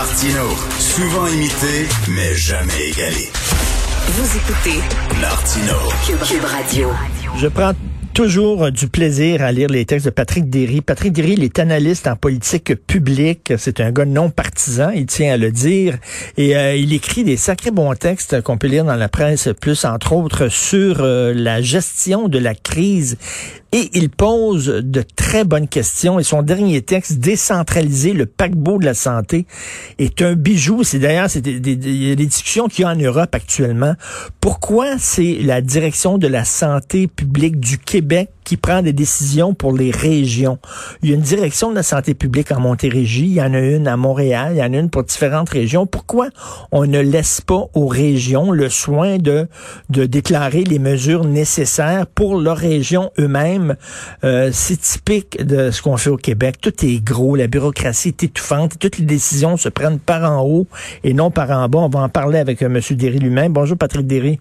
Martino, souvent imité, mais jamais égalé. Vous écoutez Martino. Cube, Cube Radio. Je prends toujours du plaisir à lire les textes de Patrick Derry. Patrick Derry, il est analyste en politique publique. C'est un gars non partisan, il tient à le dire. Et euh, il écrit des sacrés bons textes qu'on peut lire dans la presse, plus entre autres sur euh, la gestion de la crise. Et il pose de très bonnes questions. Et son dernier texte, Décentraliser le paquebot de la santé, est un bijou. C'est d'ailleurs, c'est des, des, des discussions qu'il y a en Europe actuellement. Pourquoi c'est la direction de la santé publique du Québec qui prend des décisions pour les régions. Il y a une direction de la santé publique en Montérégie, il y en a une à Montréal, il y en a une pour différentes régions. Pourquoi on ne laisse pas aux régions le soin de, de déclarer les mesures nécessaires pour leur région eux-mêmes? Euh, c'est typique de ce qu'on fait au Québec. Tout est gros, la bureaucratie est étouffante, toutes les décisions se prennent par en haut et non par en bas. On va en parler avec euh, M. Derry lui-même. Bonjour Patrick Derry.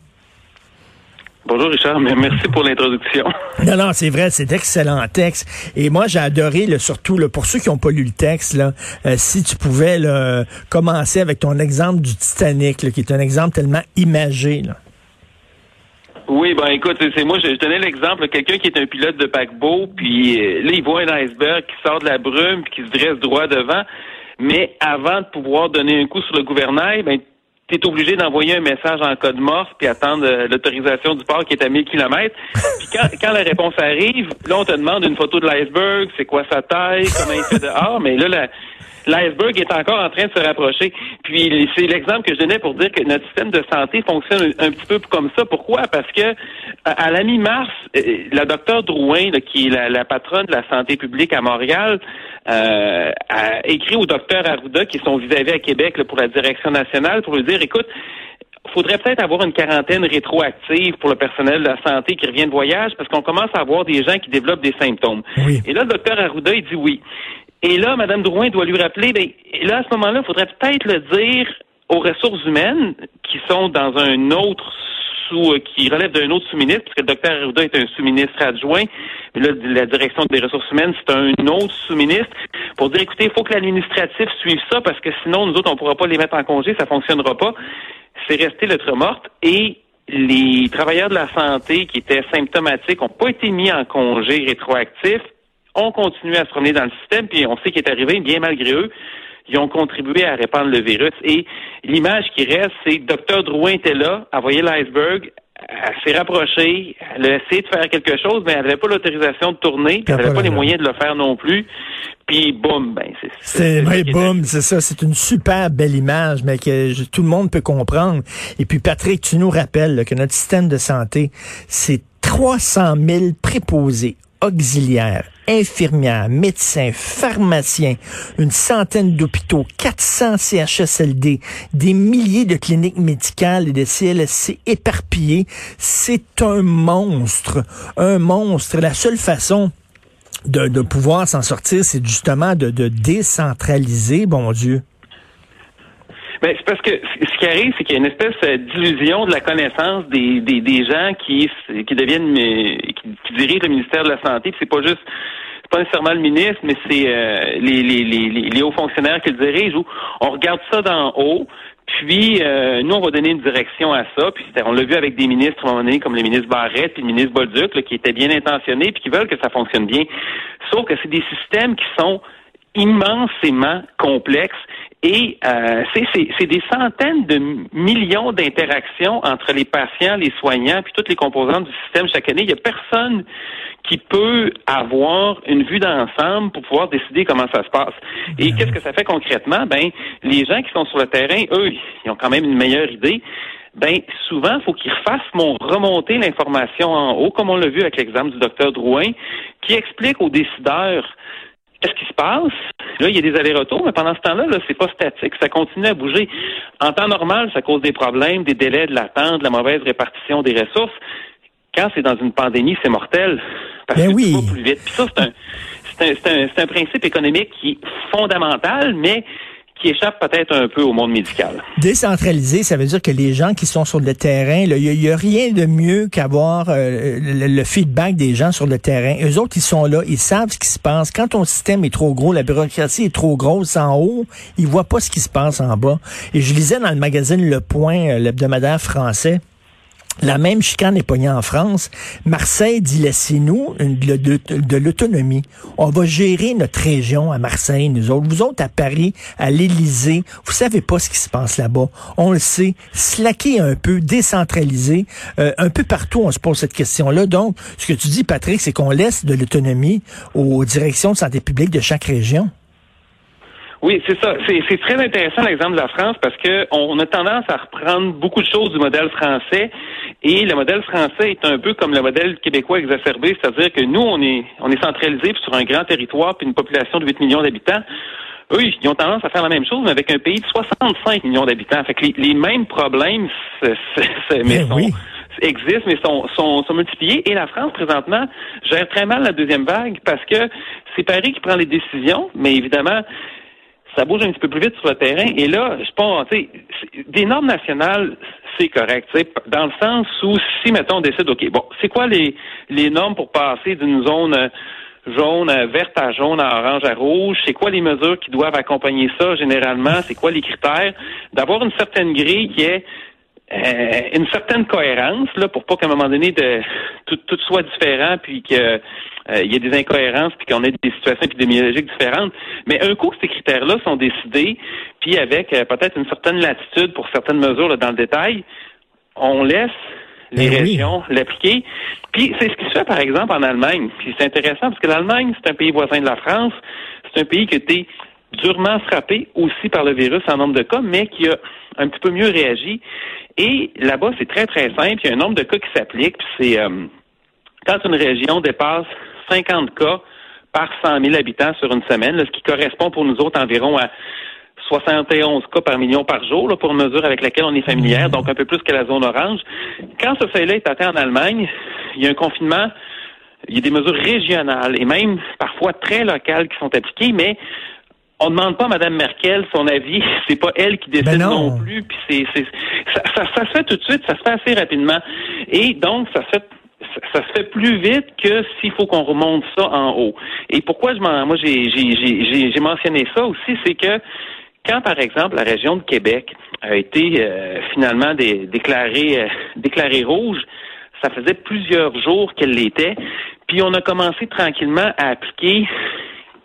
Bonjour Richard, merci pour l'introduction. Non, non, c'est vrai, c'est d'excellent texte. Et moi, j'ai adoré, surtout, là, pour ceux qui n'ont pas lu le texte, là, euh, si tu pouvais là, commencer avec ton exemple du Titanic, là, qui est un exemple tellement imagé. Là. Oui, ben écoute, c'est moi, je, je donnais l'exemple, quelqu'un qui est un pilote de paquebot, puis euh, là, il voit un iceberg qui sort de la brume, puis qui se dresse droit devant, mais avant de pouvoir donner un coup sur le gouvernail, ben tu es obligé d'envoyer un message en code morse puis attendre euh, l'autorisation du port qui est à 1000 km. Puis quand, quand la réponse arrive, là, on te demande une photo de l'iceberg, c'est quoi sa taille, comment il fait dehors, mais là, la, l'iceberg est encore en train de se rapprocher. Puis c'est l'exemple que je donnais pour dire que notre système de santé fonctionne un, petit peu comme ça. Pourquoi? Parce que à, la mi-mars, euh, la docteure Drouin, qui est la, la, patronne de la santé publique à Montréal, euh, a écrit au docteur Arruda, qui sont vis-à-vis à Québec pour la direction nationale, pour lui dire, écoute, faudrait peut-être avoir une quarantaine rétroactive pour le personnel de la santé qui revient de voyage parce qu'on commence à avoir des gens qui développent des symptômes. Et là, le docteur Arruda, il dit oui. Et là, Mme Drouin doit lui rappeler, ben, là, à ce moment-là, il faudrait peut-être le dire aux ressources humaines qui sont dans un autre sous, euh, qui relève d'un autre sous-ministre, parce que le docteur Arruda est un sous-ministre adjoint. Là, la direction des ressources humaines, c'est un autre sous-ministre. Pour dire, écoutez, il faut que l'administratif suive ça, parce que sinon, nous autres, on pourra pas les mettre en congé, ça fonctionnera pas. C'est resté lettre morte. Et les travailleurs de la santé qui étaient symptomatiques n'ont pas été mis en congé rétroactif ont continué à se promener dans le système, puis on sait qu'il est arrivé, bien malgré eux, ils ont contribué à répandre le virus. Et l'image qui reste, c'est que Dr. Drouin était là, a voyé l'iceberg, elle s'est rapprochée, elle a essayé de faire quelque chose, mais elle n'avait pas l'autorisation de tourner, puis elle n'avait pas les moyens de le faire non plus. Puis boum, ben c'est c'est oui, boum, c'est ça, c'est une super belle image, mais que tout le monde peut comprendre. Et puis Patrick, tu nous rappelles que notre système de santé, c'est 300 000 préposés auxiliaires, infirmières, médecins, pharmaciens, une centaine d'hôpitaux, 400 CHSLD, des milliers de cliniques médicales et de CLSC éparpillés. C'est un monstre, un monstre. La seule façon de, pouvoir s'en sortir, c'est justement de décentraliser, bon Dieu. Ben, c'est parce que ce qui arrive, c'est qu'il y a une espèce d'illusion de la connaissance des, des, des gens qui, qui deviennent qui, dirigent le ministère de la Santé. C'est pas juste pas nécessairement le ministre, mais c'est euh, les, les, les, les, hauts fonctionnaires qui le dirigent. On regarde ça d'en haut, puis euh, nous, on va donner une direction à ça. Puis on l'a vu avec des ministres à un moment comme le ministre Barrette et le ministre Bolduc, qui étaient bien intentionnés puis qui veulent que ça fonctionne bien. Sauf que c'est des systèmes qui sont immensément complexes et euh, c'est des centaines de millions d'interactions entre les patients, les soignants, puis toutes les composantes du système chaque année. Il n'y a personne qui peut avoir une vue d'ensemble pour pouvoir décider comment ça se passe. Et qu'est-ce que ça fait concrètement? Ben, les gens qui sont sur le terrain, eux, ils ont quand même une meilleure idée. Ben, souvent, il faut qu'ils fassent remonter l'information en haut, comme on l'a vu avec l'exemple du docteur Drouin, qui explique aux décideurs qu'est-ce qui se passe? Là, il y a des allers-retours, mais pendant ce temps-là, -là, c'est pas statique, ça continue à bouger. En temps normal, ça cause des problèmes, des délais de l'attente, de la mauvaise répartition des ressources. Quand c'est dans une pandémie, c'est mortel. Parce ben que oui. plus vite. Puis ça, c'est un, c'est un, un, un principe économique qui est fondamental, mais qui échappe peut-être un peu au monde médical. Décentraliser, ça veut dire que les gens qui sont sur le terrain, il n'y a, rien de mieux qu'avoir euh, le, le, feedback des gens sur le terrain. Eux autres, ils sont là, ils savent ce qui se passe. Quand ton système est trop gros, la bureaucratie est trop grosse en haut, ils voient pas ce qui se passe en bas. Et je lisais dans le magazine Le Point, euh, l'hebdomadaire français, la même chicane est pognée en France. Marseille dit laissez-nous de, l'autonomie. On va gérer notre région à Marseille, nous autres. Vous autres à Paris, à l'Élysée, vous savez pas ce qui se passe là-bas. On le sait. Slacker un peu, décentraliser. Euh, un peu partout, on se pose cette question-là. Donc, ce que tu dis, Patrick, c'est qu'on laisse de l'autonomie aux directions de santé publique de chaque région. Oui, c'est ça. C'est très intéressant l'exemple de la France parce que on a tendance à reprendre beaucoup de choses du modèle français et le modèle français est un peu comme le modèle québécois exacerbé, c'est-à-dire que nous on est on est centralisé sur un grand territoire puis une population de 8 millions d'habitants. Eux, ils ont tendance à faire la même chose, mais avec un pays de 65 millions d'habitants. Fait que les, les, mêmes problèmes c est, c est, mais ben oui. existent, mais sont, sont, sont multipliés. Et la France, présentement, gère très mal la deuxième vague parce que c'est Paris qui prend les décisions, mais évidemment, ça bouge un petit peu plus vite sur le terrain. Et là, je pense, tu sais, des normes nationales, c'est correct, tu sais, dans le sens où si, mettons, on décide, OK, bon, c'est quoi les, les normes pour passer d'une zone jaune à verte à jaune à orange à rouge? C'est quoi les mesures qui doivent accompagner ça généralement? C'est quoi les critères? D'avoir une certaine grille qui est euh, une certaine cohérence, là, pour pas qu'à un moment donné de tout, tout soit différent puis que euh, il y ait des incohérences puis qu'on ait des situations épidémiologiques différentes. Mais un coup que ces critères-là sont décidés, puis avec euh, peut-être une certaine latitude pour certaines mesures là, dans le détail, on laisse les oui. régions l'appliquer. Puis c'est ce qui se fait par exemple en Allemagne. Puis c'est intéressant parce que l'Allemagne, c'est un pays voisin de la France. C'est un pays qui a été durement frappé aussi par le virus en nombre de cas, mais qui a un petit peu mieux réagi. Et là-bas, c'est très, très simple. Il y a un nombre de cas qui s'applique. C'est euh, quand une région dépasse 50 cas par 100 000 habitants sur une semaine, là, ce qui correspond pour nous autres environ à 71 cas par million par jour, là, pour une mesure avec laquelle on est familière, donc un peu plus que la zone orange. Quand ce seuil-là est atteint en Allemagne, il y a un confinement, il y a des mesures régionales et même parfois très locales qui sont appliquées, mais on ne demande pas à Mme Merkel son avis. C'est pas elle qui décide Ben non. non. plus. Puis c'est, c'est, ça, ça, ça se fait tout de suite, ça se fait assez rapidement. Et donc, ça se fait ça, ça se fait plus vite que s'il faut qu'on remonte ça en haut. Et pourquoi je m'en, moi j'ai, j'ai, j'ai, j'ai mentionné ça aussi, c'est que quand, par exemple, la région de Québec a été euh, finalement dé- déclarée, euh, déclarée rouge, ça faisait plusieurs jours qu'elle l'était, puis on a commencé tranquillement à appliquer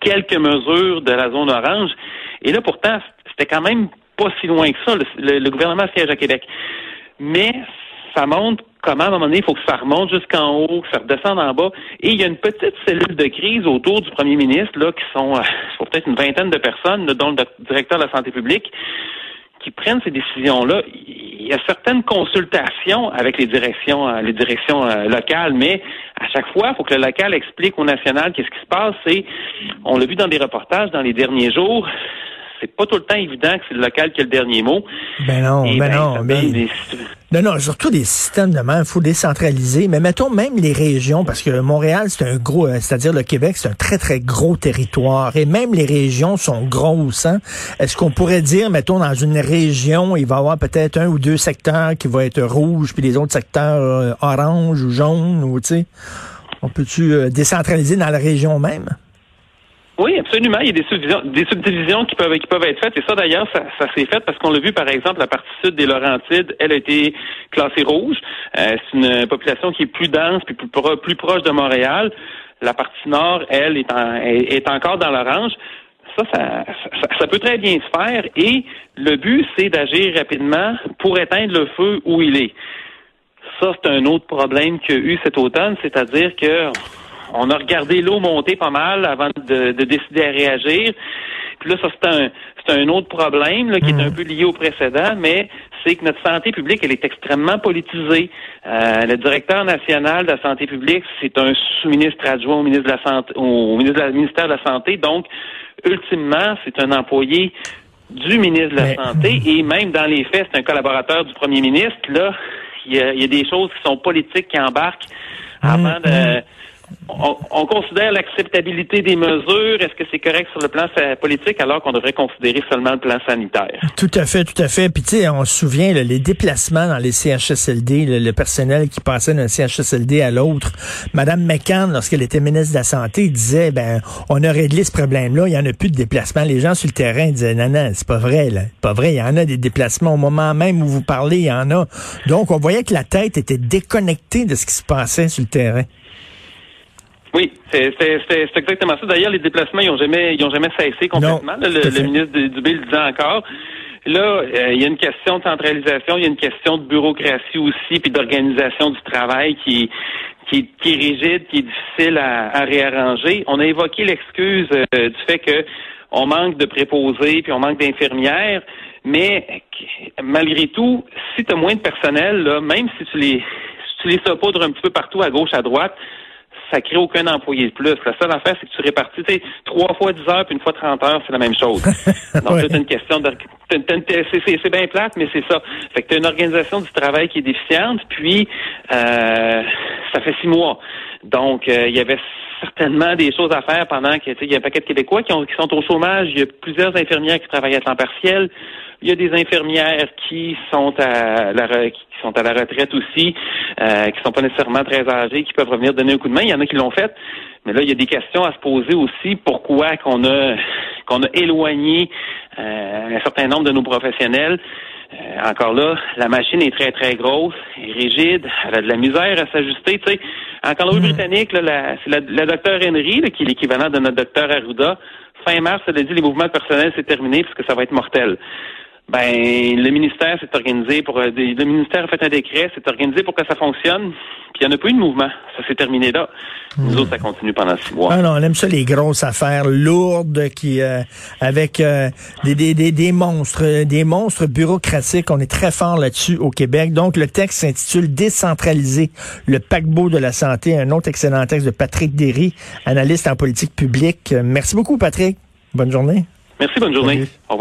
quelques mesures de la zone orange. Et là, pourtant, c'était quand même pas si loin que ça. Le, gouvernement siège à Québec. Mais ça montre comment, à un moment donné, il faut que ça remonte jusqu'en haut, que ça redescende en bas. Et il y a une petite cellule de crise autour du premier ministre, là, qui sont, euh, peut-être une vingtaine de personnes, dont le directeur de la santé publique, qui prennent ces décisions-là. Il y a certaines consultations avec les directions, euh, les directions euh, locales, mais à chaque fois, il faut que le local explique au national qu'est-ce qui se passe. Et on l'a vu dans des reportages dans les derniers jours. C'est pas tout le temps évident que c'est le local qui a le dernier mot. Ben non, ben ben, non, mais... des- Non, non, surtout des systèmes de même, il faut décentraliser. Mais mettons même les régions, parce que Montréal, c'est un gros, euh, c'est-à-dire le Québec, c'est un très, très gros territoire. Et même les régions sont grosses. Hein? Est-ce qu'on pourrait dire, mettons, dans une région, il va y avoir peut-être un ou deux secteurs qui vont être rouges, puis les autres secteurs euh, orange ou jaune, ou tu sais, on peut-tu euh, décentraliser dans la région même? Oui, absolument. Il y a des subdivisions, des subdivisions qui peuvent être faites. Et ça, d'ailleurs, ça, s'est fait parce qu'on l'a vu, par exemple, la partie sud des Laurentides, elle a été classée rouge. Euh, c'est une population qui est plus dense puis plus, pro- plus proche de Montréal. La partie nord, elle, est, en- encore dans l'orange. Ça ça, ça, ça peut très bien se faire. Et le but, c'est d'agir rapidement pour éteindre le feu où il est. Ça, c'est un autre problème qu'il y a eu cet automne, c'est-à-dire que on a regardé l'eau monter pas mal avant de, de décider à réagir. Puis là, ça, c'est un, c'est un autre problème là, qui est un peu lié au précédent, mais c'est que notre santé publique, elle est extrêmement politisée. Euh, le directeur national de la santé publique, c'est un sous-ministre adjoint au ministre de la santé, au ministre de la- ministère de la Santé. Donc, ultimement, c'est un employé du ministre de la Mais- Santé et même dans les faits, c'est un collaborateur du premier ministre. Là, il y a, il y a des choses qui sont politiques qui embarquent avant de... On, on considère l'acceptabilité des mesures. Est-ce que c'est correct sur le plan politique alors qu'on devrait considérer seulement le plan sanitaire? Tout à fait, tout à fait. Puis tu sais, on se souvient là, les déplacements dans les CHSLD, le, personnel qui passait d'un CHSLD à l'autre. Madame McCann, lorsqu'elle était ministre de la Santé, disait ben on a réglé ce problème-là, il y en a plus de déplacements. Les gens sur le terrain disaient non non, c'est pas vrai là, pas vrai. Il y en a des déplacements au moment même où vous parlez, il y en a. Donc on voyait que la tête était déconnectée de ce qui se passait sur le terrain. Oui, c'est exactement ça. D'ailleurs, les déplacements, ils ont jamais, ils ont jamais cessé complètement. Non, le, le ministre du- Dubé le disait encore. Là, euh, il y a une question de centralisation, il y a une question de bureaucratie aussi, puis d'organisation du travail qui, qui, est- qui est rigide, qui est difficile à, à réarranger. On a évoqué l'excuse euh, du fait que on manque de préposés, puis on manque d'infirmières, mais malgré tout, si tu as moins de personnel, là, même si tu les si tu les saupoudres un petit peu partout à gauche, à droite, ça crée aucun employé de plus. La seule affaire, c'est que tu répartis, tu sais, trois fois 10 heures puis une fois 30 heures, c'est la même chose. Donc, Ouais. c'est une question de... c'est bien plate, mais c'est ça. Fait que tu as une organisation du travail qui est déficiente, puis euh, ça fait six mois. Donc, euh, il y avait certainement des choses à faire pendant que, il y a un paquet de Québécois qui, ont, qui sont au chômage. Il y a plusieurs infirmières qui travaillent à temps partiel. Il y a des infirmières qui sont à la qui sont à la retraite aussi, euh, qui sont pas nécessairement très âgées, qui peuvent revenir donner un coup de main. Il y en a qui l'ont fait. Mais là, il y a des questions à se poser aussi. Pourquoi qu'on a qu'on a éloigné euh, un certain nombre de nos professionnels? Euh, encore là, la machine est très, très grosse, est rigide, elle a de la misère à s'ajuster. Tu sais, en Colombie-Britannique, là, la, c'est la docteur Henry, là, qui est l'équivalent de notre docteur Arruda. Fin mars, elle a dit les mouvements personnels, c'est terminé parce que ça va être mortel. Ben, le ministère s'est organisé pour euh, le ministère a fait un décret, s'est organisé pour que ça fonctionne. Puis il n'y en a pas eu de mouvement. Ça s'est terminé là. Nous autres, ça continue pendant six mois. Ah non, on aime ça les grosses affaires lourdes qui euh, avec euh, des, des, des, des monstres, euh, des monstres bureaucratiques. On est très fort là-dessus au Québec. Donc le texte s'intitule Décentraliser le paquebot de la santé, un autre excellent texte de Patrick Derry, analyste en politique publique. Euh, Merci beaucoup Patrick. Bonne journée. Merci, bonne journée. Salut. Au revoir.